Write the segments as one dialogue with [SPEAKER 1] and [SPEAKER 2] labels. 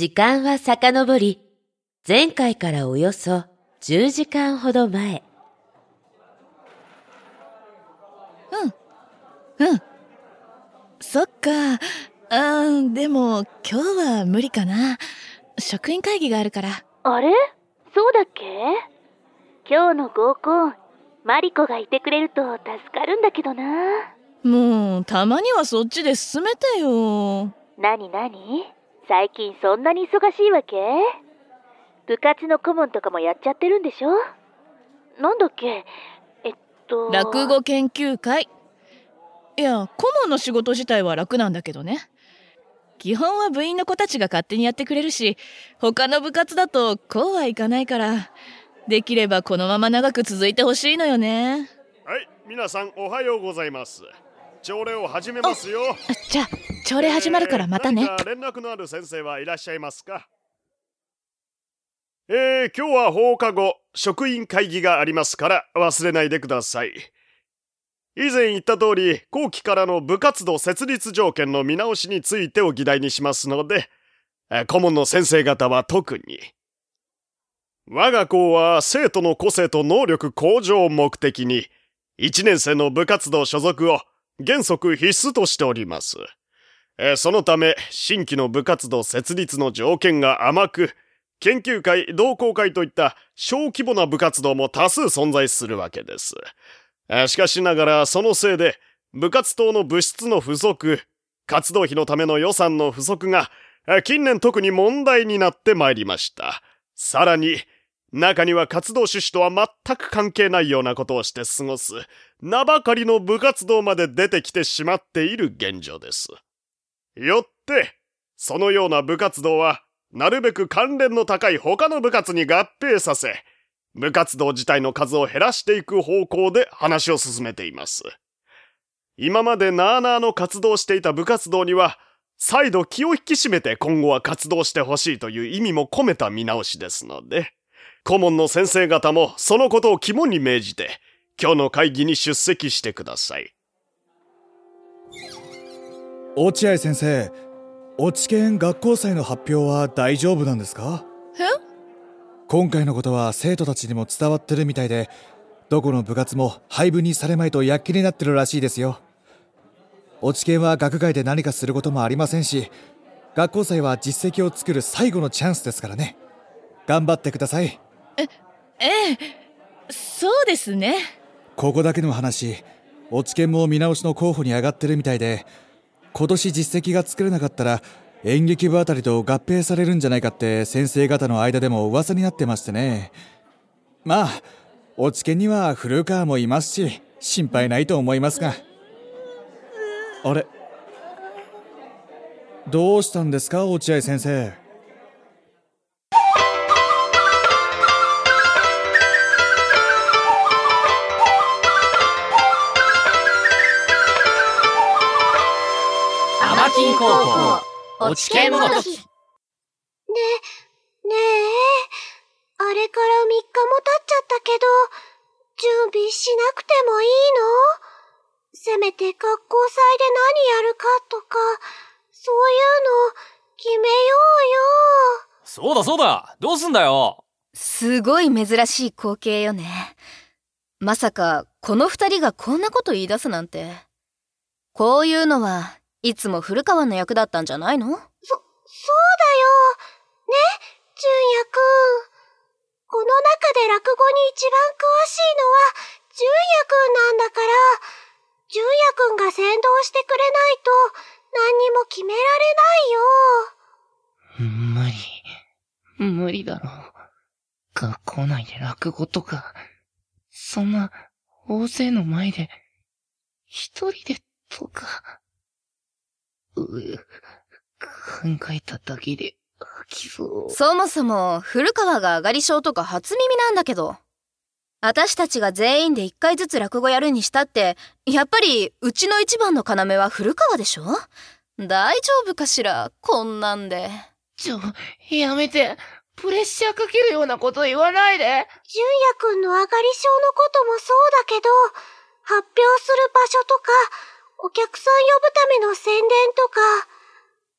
[SPEAKER 1] 時間は遡り、前回からおよそ10時間ほど前。
[SPEAKER 2] うん。うん。そっか。うん、でも今日は無理かな。職員会議があるから。
[SPEAKER 3] あれ？そうだっけ？今日の合コン、マリコがいてくれると助かるんだけどな。
[SPEAKER 2] もう、たまにはそっちで進めてよ。
[SPEAKER 3] なになに最近そんなに忙しいわけ？部活の顧問とかもやっちゃってるんでしょ？なんだっけ？えっと。
[SPEAKER 2] 落語研究会？いや、顧問の仕事自体は楽なんだけどね。基本は部員の子たちが勝手にやってくれるし、他の部活だとこうはいかないから、できればこのまま長く続いてほしいのよね。
[SPEAKER 4] はい、皆さんおはようございます。朝礼を始めますよ。
[SPEAKER 2] じゃあ、朝礼始まるからまたね。
[SPEAKER 4] 何か連絡のある先生はいらっしゃいますか？えー、今日は放課後、職員会議がありますから忘れないでください。以前言った通り、後期からの部活動設立条件の見直しについてを議題にしますので、えー顧問の先生方は特に。我が校は生徒の個性と能力向上を目的に、1年生の部活動所属を原則必須としております。えそのため、新規の部活動設立の条件が甘く、研究会、同好会といった小規模な部活動も多数存在するわけです。えしかしながら、そのせいで、部活動の物質の不足、活動費のための予算の不足が、近年特に問題になってまいりました。さらに、中には活動趣旨とは全く関係ないようなことをして過ごす、名ばかりの部活動まで出てきてしまっている現状です。よって、そのような部活動は、なるべく関連の高い他の部活に合併させ、部活動自体の数を減らしていく方向で話を進めています。今までなあなあの活動していた部活動には、再度気を引き締めて今後は活動してほしいという意味も込めた見直しですので、顧問の先生方もそのことを肝に銘じて、今日の会議に出席してください。
[SPEAKER 5] 落合先生落研学校祭の発表は大丈夫なんですか？
[SPEAKER 2] え？
[SPEAKER 5] 今回のことは生徒たちにも伝わってるみたいでどこの部活も廃部にされまいと躍起になってるらしいですよ。落研は学外で何かすることもありませんし学校祭は実績を作る最後のチャンスですからね。頑張ってください
[SPEAKER 2] ええ、そうですね。
[SPEAKER 5] ここだけの話落研も見直しの候補に上がってるみたいで今年実績が作れなかったら演劇部あたりと合併されるんじゃないかって先生方の間でも噂になってましてね。まあ落研には古川もいますし心配ないと思いますが。あれ？どうしたんですか落合先生？
[SPEAKER 6] 高校落ち研もどき
[SPEAKER 7] ね、ねえ、あれから3日も経っちゃったけど、準備しなくてもいいの？せめて学校祭で何やるかとか、そういうの決めようよ。
[SPEAKER 6] そうだそうだどうすんだよ
[SPEAKER 8] すごい珍しい光景よね。まさか、この二人がこんなこと言い出すなんて。こういうのはいつも古川の役だったんじゃないの？
[SPEAKER 7] そ、そうだよ。ね、純也くん。この中で落語に一番詳しいのは、純也くんなんだから、純也くんが先導してくれないと、何にも決められないよ。
[SPEAKER 9] 無理。無理だろう。学校内で落語とか、そんな、大勢の前で、一人で、とか。考えただけで、吐きそう。
[SPEAKER 8] そもそも、古川が上がり症とか初耳なんだけど。私たちが全員で一回ずつ落語やるにしたって、やっぱり、うちの一番の要は古川でしょ？大丈夫かしら？こんなんで。
[SPEAKER 9] ちょ、やめて。プレッシャーかけるようなこと言わないで。
[SPEAKER 7] 純也くんの上がり症のこともそうだけど、発表する場所とか、お客さん呼ぶための宣伝とか、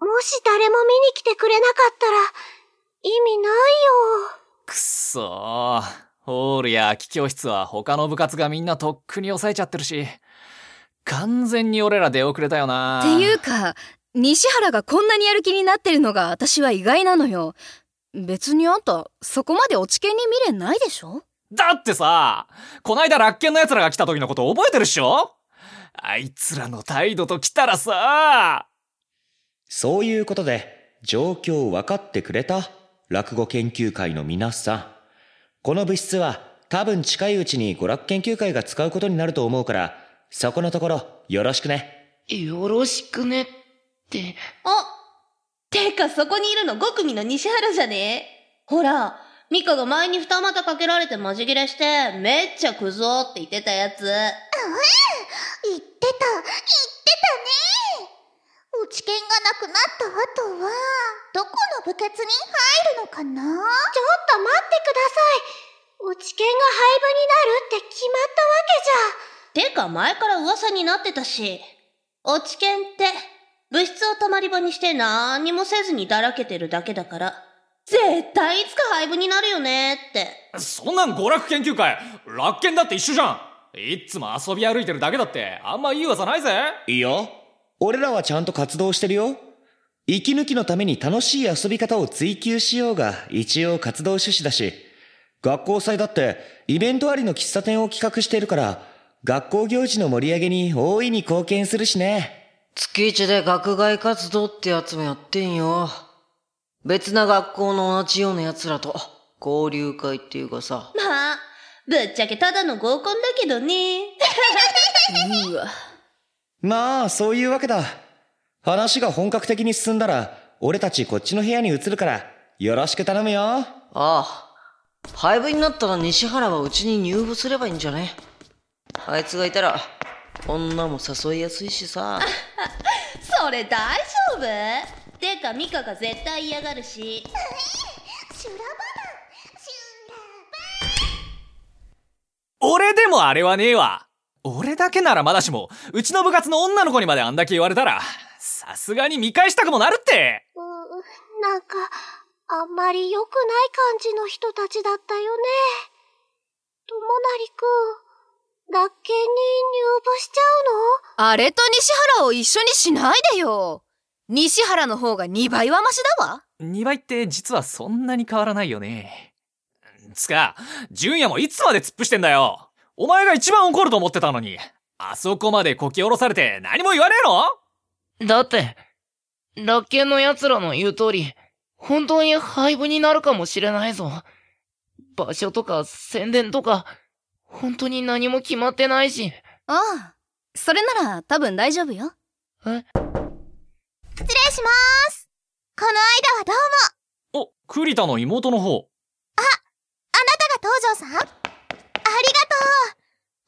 [SPEAKER 7] ももし誰も見に来てくれなかったら、意味ないよ。
[SPEAKER 6] くっそー。ホールや空き教室は他の部活がみんなとっくに抑えちゃってるし、完全に俺ら出遅れたよな
[SPEAKER 8] っていうか、西原がこんなにやる気になってるのが私は意外なのよ。別にあんた、そこまで落ち研に未練ないでしょ？
[SPEAKER 6] だってさ、こないだ楽研の奴らが来た時のこと覚えてるっしょ？あいつらの態度と来たらさ。
[SPEAKER 10] そういうことで、状況分かってくれた？落語研究会の皆さん。この部室は多分近いうちに娯楽研究会が使うことになると思うから、そこのところよろしくね。
[SPEAKER 9] よろしくねって。
[SPEAKER 11] あてかそこにいるの5組の西原じゃね？ほら、ミカが前に二股かけられてマジ切れして、めっちゃクゾって言ってたやつ。
[SPEAKER 7] 言ってた、言ってたね。落ち研がなくなった後は、どこの部活に入るのかな？ちょっと待ってください。落ち研が廃部になるって決まったわけじゃ。
[SPEAKER 11] てか前から噂になってたし、落ち研って、部室を泊まり場にして何にもせずにだらけてるだけだから、絶対いつか廃部になるよねって。
[SPEAKER 6] そんなん娯楽研究会、楽研だって一緒じゃん。いっつも遊び歩いてるだけだって、あんまいい噂ないぜ。
[SPEAKER 10] いいよ。俺らはちゃんと活動してるよ。息抜きのために楽しい遊び方を追求しようが一応活動趣旨だし、学校祭だってイベントありの喫茶店を企画してるから、学校行事の盛り上げに大いに貢献するしね。
[SPEAKER 12] 月一で学外活動ってやつもやってんよ。別な学校の同じような奴らと交流会っていうかさ。
[SPEAKER 11] まあ、ぶっちゃけただの合コンだけどね。
[SPEAKER 8] うわ。
[SPEAKER 10] まあ、そういうわけだ。話が本格的に進んだら、俺たちこっちの部屋に移るから、よろしく頼むよ。あ
[SPEAKER 12] あ。廃部になったら西原はうちに入部すればいいんじゃね？あいつがいたら、女も誘いやすいしさ。
[SPEAKER 11] それ大丈夫？てかミカが絶対嫌がるし。
[SPEAKER 7] 修羅場
[SPEAKER 6] 俺でもあれはねえわ。俺だけならまだしも、うちの部活の女の子にまであんだけ言われたら、さすがに見返したくもなるって。
[SPEAKER 7] うーなんか、あんまり良くない感じの人たちだったよね。ともなりくん、楽研に入部しちゃうの？
[SPEAKER 8] あれと西原を一緒にしないでよ。西原の方が2倍はマシだわ。
[SPEAKER 6] 2倍って実はそんなに変わらないよね。つか、純也もいつまで突っ伏してんだよ。お前が一番怒ると思ってたのに、あそこまでこき下ろされて何も言わねえの？
[SPEAKER 9] だって、楽研の奴らの言う通り、本当に廃部になるかもしれないぞ。場所とか宣伝とか、本当に何も決まってないし。
[SPEAKER 8] ああ。それなら多分大丈夫よ。
[SPEAKER 9] え？
[SPEAKER 7] しまーす。この間はどうも。
[SPEAKER 6] お、栗田の妹の方。
[SPEAKER 7] あなたが東條さん？ありがと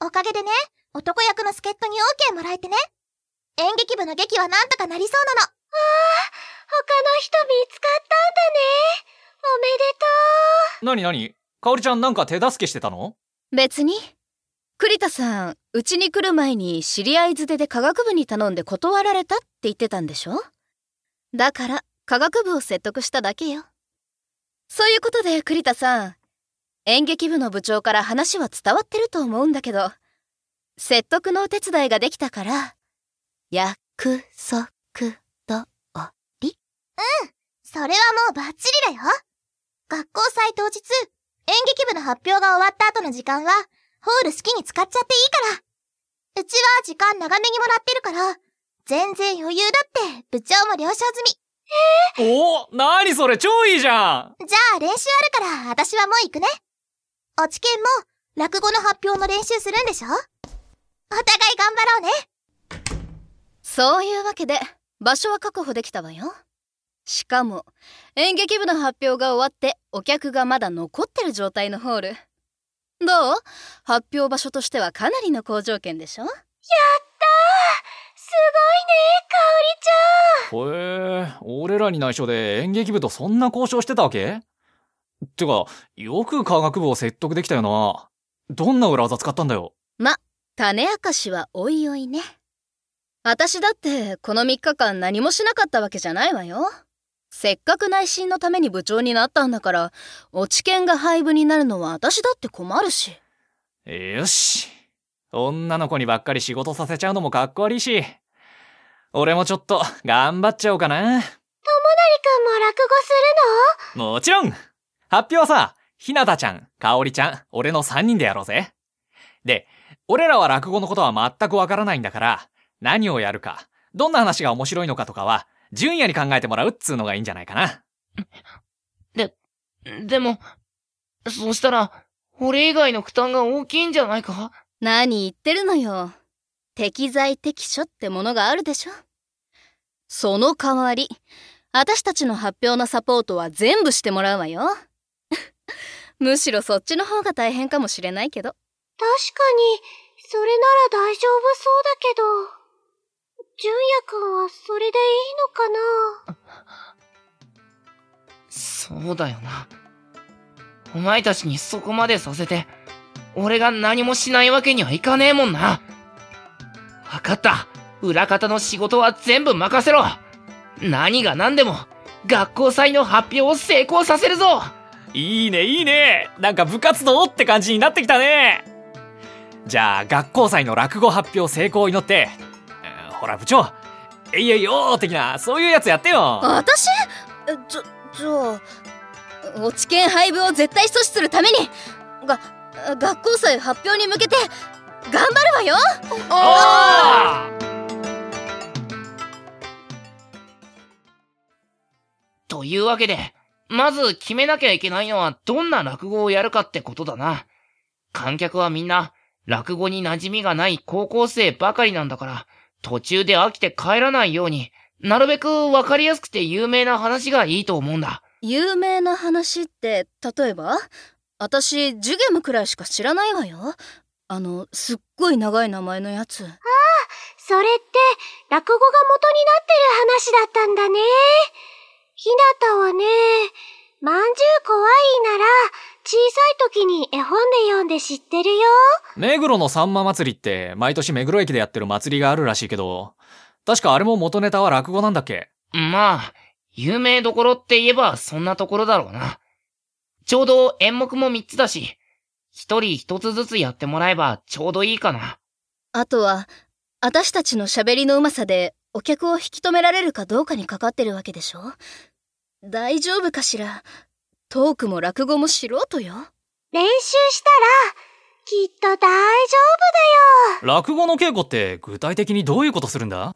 [SPEAKER 7] う。おかげでね、男役の助っ人に OK もらえてね。演劇部の劇はなんとかなりそうなの。ああ、他の人見つかったんだね。おめでとう。
[SPEAKER 6] なになに？かおりちゃんなんか手助けしてたの？
[SPEAKER 8] 別に。栗田さん、うちに来る前に知り合いづてで科学部に頼んで断られたって言ってたんでしょ？だから、科学部を説得しただけよ。そういうことで栗田さん、演劇部の部長から話は伝わってると思うんだけど、説得のお手伝いができたから、約束通り
[SPEAKER 7] うん、それはもうバッチリだよ。学校祭当日、演劇部の発表が終わった後の時間は、ホール好きに使っちゃっていいから。うちは時間長めにもらってるから、全然余裕だって部長も了承済
[SPEAKER 6] おなにそれ超いいじゃん
[SPEAKER 7] み。じゃあ練習あるから私はもう行くね。落ち研も落語の発表の練習するんでしょ？お互い頑張ろうね。
[SPEAKER 8] そういうわけで、場所は確保できたわよ。しかも、演劇部の発表が終わって、お客がまだ残ってる状態のホール。どう？発表場所としてはかなりの好条件でしょ？
[SPEAKER 7] やっすごいね、
[SPEAKER 6] へえ、俺らに内緒で演劇部とそんな交渉してたわけ？てか、よく科学部を説得できたよな。どんな裏技使ったんだよ？
[SPEAKER 8] ま、種明かしはおいおいね。私だってこの3日間何もしなかったわけじゃないわよ。せっかく内心のために部長になったんだから、落ち研が廃部になるのは私だって困るし。
[SPEAKER 6] よし。女の子にばっかり仕事させちゃうのもかっこ悪いし、俺もちょっと頑張っちゃおうかな。ともなりく
[SPEAKER 7] んも落語す
[SPEAKER 6] るの？もちろん発表はさ、ひなたちゃん、かおりちゃん、俺の3人でやろうぜ。で、俺らは落語のことは全くわからないんだから、何をやるか、どんな話が面白いのかとかは、純也に考えてもらうっつうのがいいんじゃないかな。
[SPEAKER 9] で、でも、そうしたら、俺以外の負担が大きいんじゃないか？
[SPEAKER 8] 何言ってるのよ。適材適所ってものがあるでしょその代わり、私たちの発表のサポートは全部してもらうわよ。むしろそっちの方が大変かもしれないけど。
[SPEAKER 7] 確かに、それなら大丈夫そうだけど、純也くんはそれでいいのかな？
[SPEAKER 9] そうだよな。お前たちにそこまでさせて、俺が何もしないわけにはいかねえもんな。わかった。裏方の仕事は全部任せろ。何が何でも、学校祭の発表を成功させるぞ
[SPEAKER 6] いいね、いいね。なんか部活動って感じになってきたね。じゃあ、学校祭の落語発表成功を祈って、ほら部長、えいえいよー的な、そういうやつやってよ。
[SPEAKER 8] 私？じゃ、じゃあ、落ち研廃部を絶対阻止するために、が、学校祭発表に向けて、頑張るわよ
[SPEAKER 9] というわけで、まず決めなきゃいけないのはどんな落語をやるかってことだな。観客はみんな、落語に馴染みがない高校生ばかりなんだから、途中で飽きて帰らないように、なるべくわかりやすくて有名な話がいいと思うんだ。
[SPEAKER 8] 有名な話って、例えば？私、ジュゲムくらいしか知らないわよ。あの、すっごい長い名前のやつ。ああ、
[SPEAKER 7] それって、落語が元になってる話だったんだね。ひなたはね、まんじゅう怖いなら、小さい時に絵本で読んで知ってるよ。
[SPEAKER 6] 目黒のさんま祭りって、毎年目黒駅でやってる祭りがあるらしいけど、確かあれも元ネタは落語なんだっけ？
[SPEAKER 9] まあ、有名どころって言えばそんなところだろうな。ちょうど演目も3つだし、一人一つずつやってもらえばちょうどいいかな。
[SPEAKER 8] あとは、私たちの喋りのうまさでお客を引き止められるかどうかにかかってるわけでしょ？大丈夫かしら？トークも落語も素人よ。
[SPEAKER 7] 練習したら、きっと大丈夫だ
[SPEAKER 6] よ。落語の稽古って具体的にどういうことするんだ？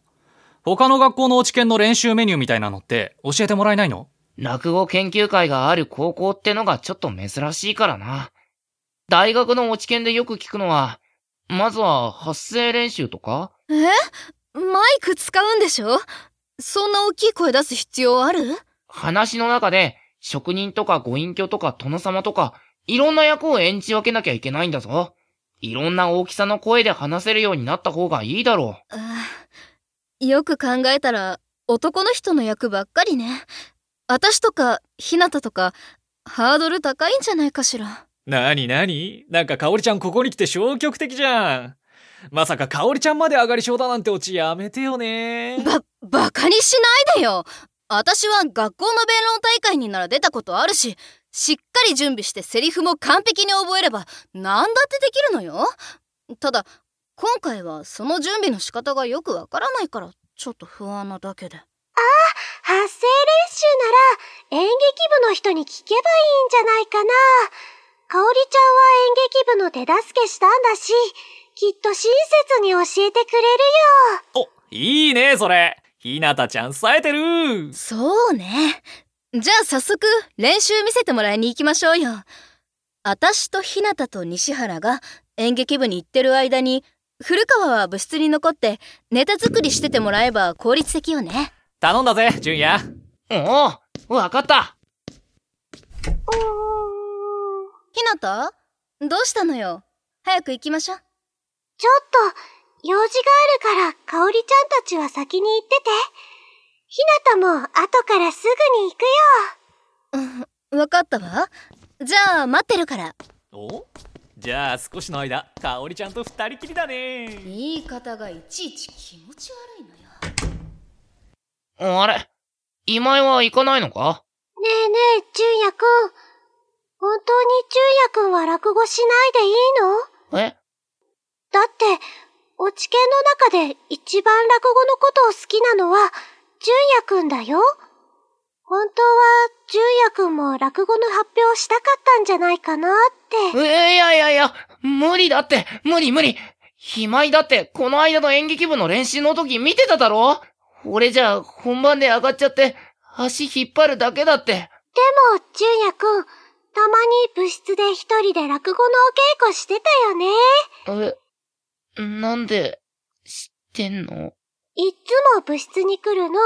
[SPEAKER 6] 他の学校の落ち研の練習メニューみたいなのって教えてもらえないの？
[SPEAKER 9] 落語研究会がある高校ってのがちょっと珍しいからな。大学の落ち研でよく聞くのは、まずは発声練習とか？
[SPEAKER 8] え？マイク使うんでしょ？そんな大きい声出す必要ある？
[SPEAKER 9] 話の中で、職人とかご隠居とか殿様とか、いろんな役を演じ分けなきゃいけないんだぞ。いろんな大きさの声で話せるようになった方がいいだろ
[SPEAKER 8] う。よく考えたら、男の人の役ばっかりね。私とか、ひなたとか、ハードル高いんじゃないかしら。
[SPEAKER 6] なになになんかかおりちゃんここに来て消極的じゃん。まさかかおりちゃんまで上がり症だなんてオチやめてよね。
[SPEAKER 8] ば、バカにしないでよ。私は学校の弁論大会になら出たことあるし、しっかり準備してセリフも完璧に覚えれば何だってできるのよ。ただ、今回はその準備の仕方がよくわからないからちょっと不安なだけで。あ
[SPEAKER 7] あ、発声練習なら演劇部の人に聞けばいいんじゃないかな。かおりちゃんは演劇部の手助けしたんだし、きっと親切に教えてくれる
[SPEAKER 6] よ。お、いいね、それ。ひなたちゃん冴えてる
[SPEAKER 8] そうね。じゃあ早速練習見せてもらいに行きましょうよ。あたしとひなたと西原が演劇部に行ってる間に、古川は部室に残ってネタ作りしててもらえば効率的よね。
[SPEAKER 6] 頼んだぜ、純也。
[SPEAKER 9] おお、わかった。
[SPEAKER 8] ひなた？どうしたのよ？早く行きましょう。
[SPEAKER 7] ちょっと、用事があるから、かおりちゃんたちは先に行ってて。ひなたも後からすぐに行く
[SPEAKER 8] よ。うん、わかったわ。じゃあ、待ってるから。
[SPEAKER 6] お？じゃあ少しの間香織ちゃんと二人きりだね
[SPEAKER 8] 言い方がいちいち気持ち悪い
[SPEAKER 9] あれ今井は行かないのか？
[SPEAKER 7] ねえねえ、純也くん。本当に純也くんは落語しないでいいの？
[SPEAKER 9] え？
[SPEAKER 7] だって、落ち研の中で一番落語のことを好きなのは、純也くんだよ。本当は、純也くんも落語の発表したかったんじゃないかなって。
[SPEAKER 9] えいやいやいや、無理だって、無理無理。今井だって、この間の演劇部の練習の時見てただろ？俺じゃ、本番で上がっちゃって、足引っ張るだけだって。
[SPEAKER 7] でも、純也くん、たまに部室で一人で落語のお稽古してたよね。
[SPEAKER 9] え、なんで、知ってんの？
[SPEAKER 7] いっつも部室に来るの。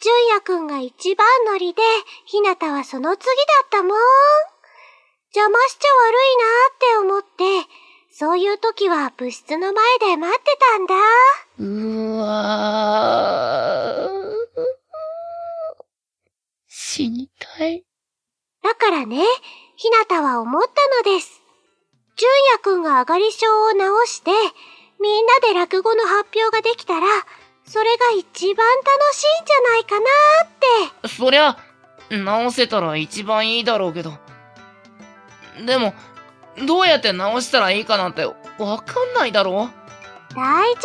[SPEAKER 7] 純也くんが一番乗りで、ひなたはその次だったもん。邪魔しちゃ悪いなって思って、そういう時は部室の前で待ってたんだ。
[SPEAKER 9] うわー。死にたい。
[SPEAKER 7] だからね、ひなたは思ったのです。純也くんが上がり症を直して、みんなで落語の発表ができたら、それが一番楽しいんじゃないかなって。
[SPEAKER 9] そりゃ、直せたら一番いいだろうけど。でも、どうやって直したらいいかなんてわかんないだろ？
[SPEAKER 7] 大丈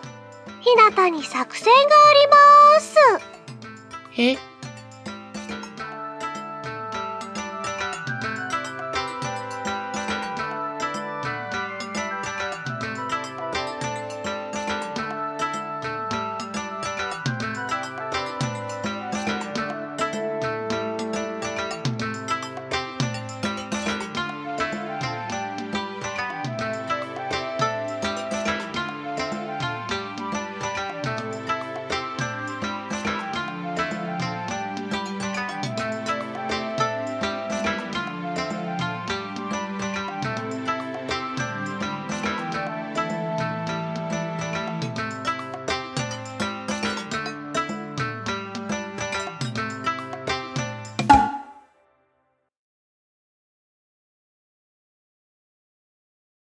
[SPEAKER 7] 夫。ひなたに作戦があります。
[SPEAKER 9] え？